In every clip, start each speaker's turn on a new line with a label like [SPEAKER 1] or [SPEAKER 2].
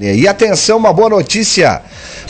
[SPEAKER 1] E atenção, uma boa notícia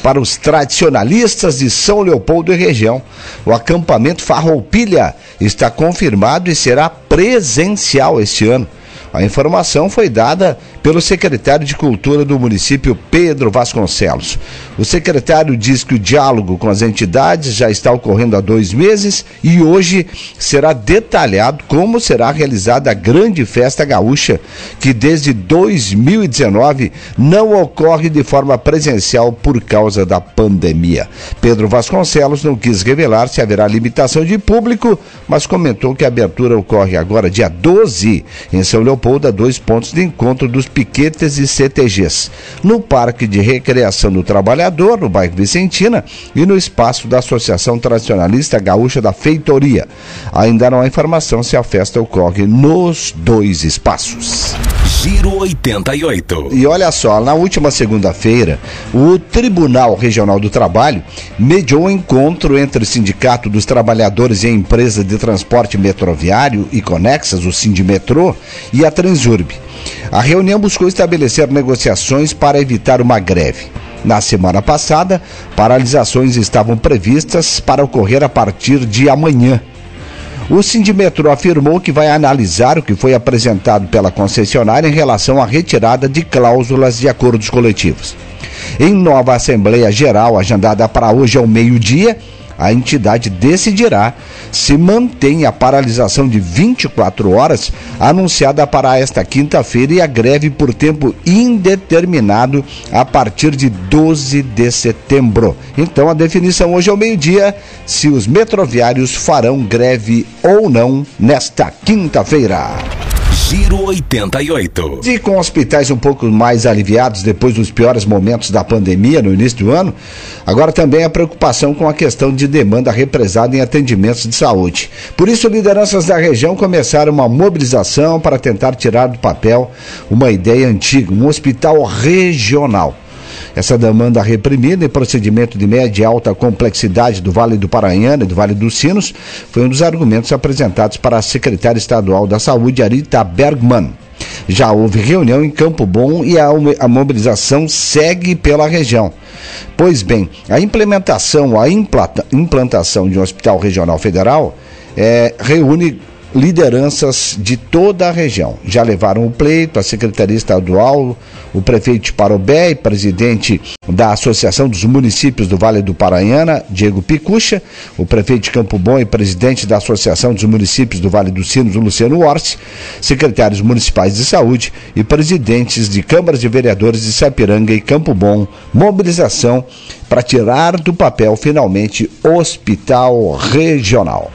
[SPEAKER 1] para os tradicionalistas de São Leopoldo e região. O acampamento Farroupilha está confirmado e será presencial este ano. A informação foi dada pelo secretário de Cultura do município, Pedro Vasconcelos. O secretário diz que o diálogo com as entidades já está ocorrendo há dois meses e hoje será detalhado como será realizada a grande festa gaúcha, que desde 2019 não ocorre de forma presencial por causa da pandemia. Pedro Vasconcelos não quis revelar se haverá limitação de público, mas comentou que a abertura ocorre agora dia 12 em São Leopoldo, a dois pontos de encontro dos piquetes e CTGs, no Parque de Recreação do Trabalhador, no bairro Vicentina, e no espaço da Associação Tradicionalista Gaúcha da Feitoria. Ainda não há informação se a festa ocorre nos dois espaços.
[SPEAKER 2] Giro 88.
[SPEAKER 1] E olha só, na última segunda-feira, o Tribunal Regional do Trabalho mediou um encontro entre o Sindicato dos Trabalhadores e a Empresa de Transporte Metroviário e Conexas, o Sindimetrô, e a Transurb. A reunião buscou estabelecer negociações para evitar uma greve. Na semana passada, paralisações estavam previstas para ocorrer a partir de amanhã. O Sindimetro afirmou que vai analisar o que foi apresentado pela concessionária em relação à retirada de cláusulas de acordos coletivos. Em nova Assembleia Geral, agendada para hoje ao meio-dia, a entidade decidirá se mantém a paralisação de 24 horas anunciada para esta quinta-feira e a greve por tempo indeterminado a partir de 12 de setembro. Então a definição hoje ao meio-dia se os metroviários farão greve ou não nesta quinta-feira.
[SPEAKER 2] Giro 88.
[SPEAKER 1] E com hospitais um pouco mais aliviados depois dos piores momentos da pandemia no início do ano, agora também a preocupação com a questão de demanda represada em atendimentos de saúde. Por isso, lideranças da região começaram uma mobilização para tentar tirar do papel uma ideia antiga, um hospital regional. Essa demanda reprimida e procedimento de média e alta complexidade do Vale do Paranhana e do Vale dos Sinos foi um dos argumentos apresentados para a secretária estadual da Saúde, Arita Bergman. Já houve reunião em Campo Bom e a, mobilização segue pela região. Pois bem, a implementação, a implanta, implantação de um hospital regional federal é, reúne lideranças de toda a região. Já levaram o pleito, a Secretaria Estadual, o prefeito de Parobé e presidente da Associação dos Municípios do Vale do Paranhana, Diego Picucha, o prefeito de Campo Bom e presidente da Associação dos Municípios do Vale dos Sinos, Luciano Orsi, secretários municipais de saúde e presidentes de câmaras de vereadores de Sapiranga e Campo Bom, mobilização para tirar do papel finalmente hospital regional.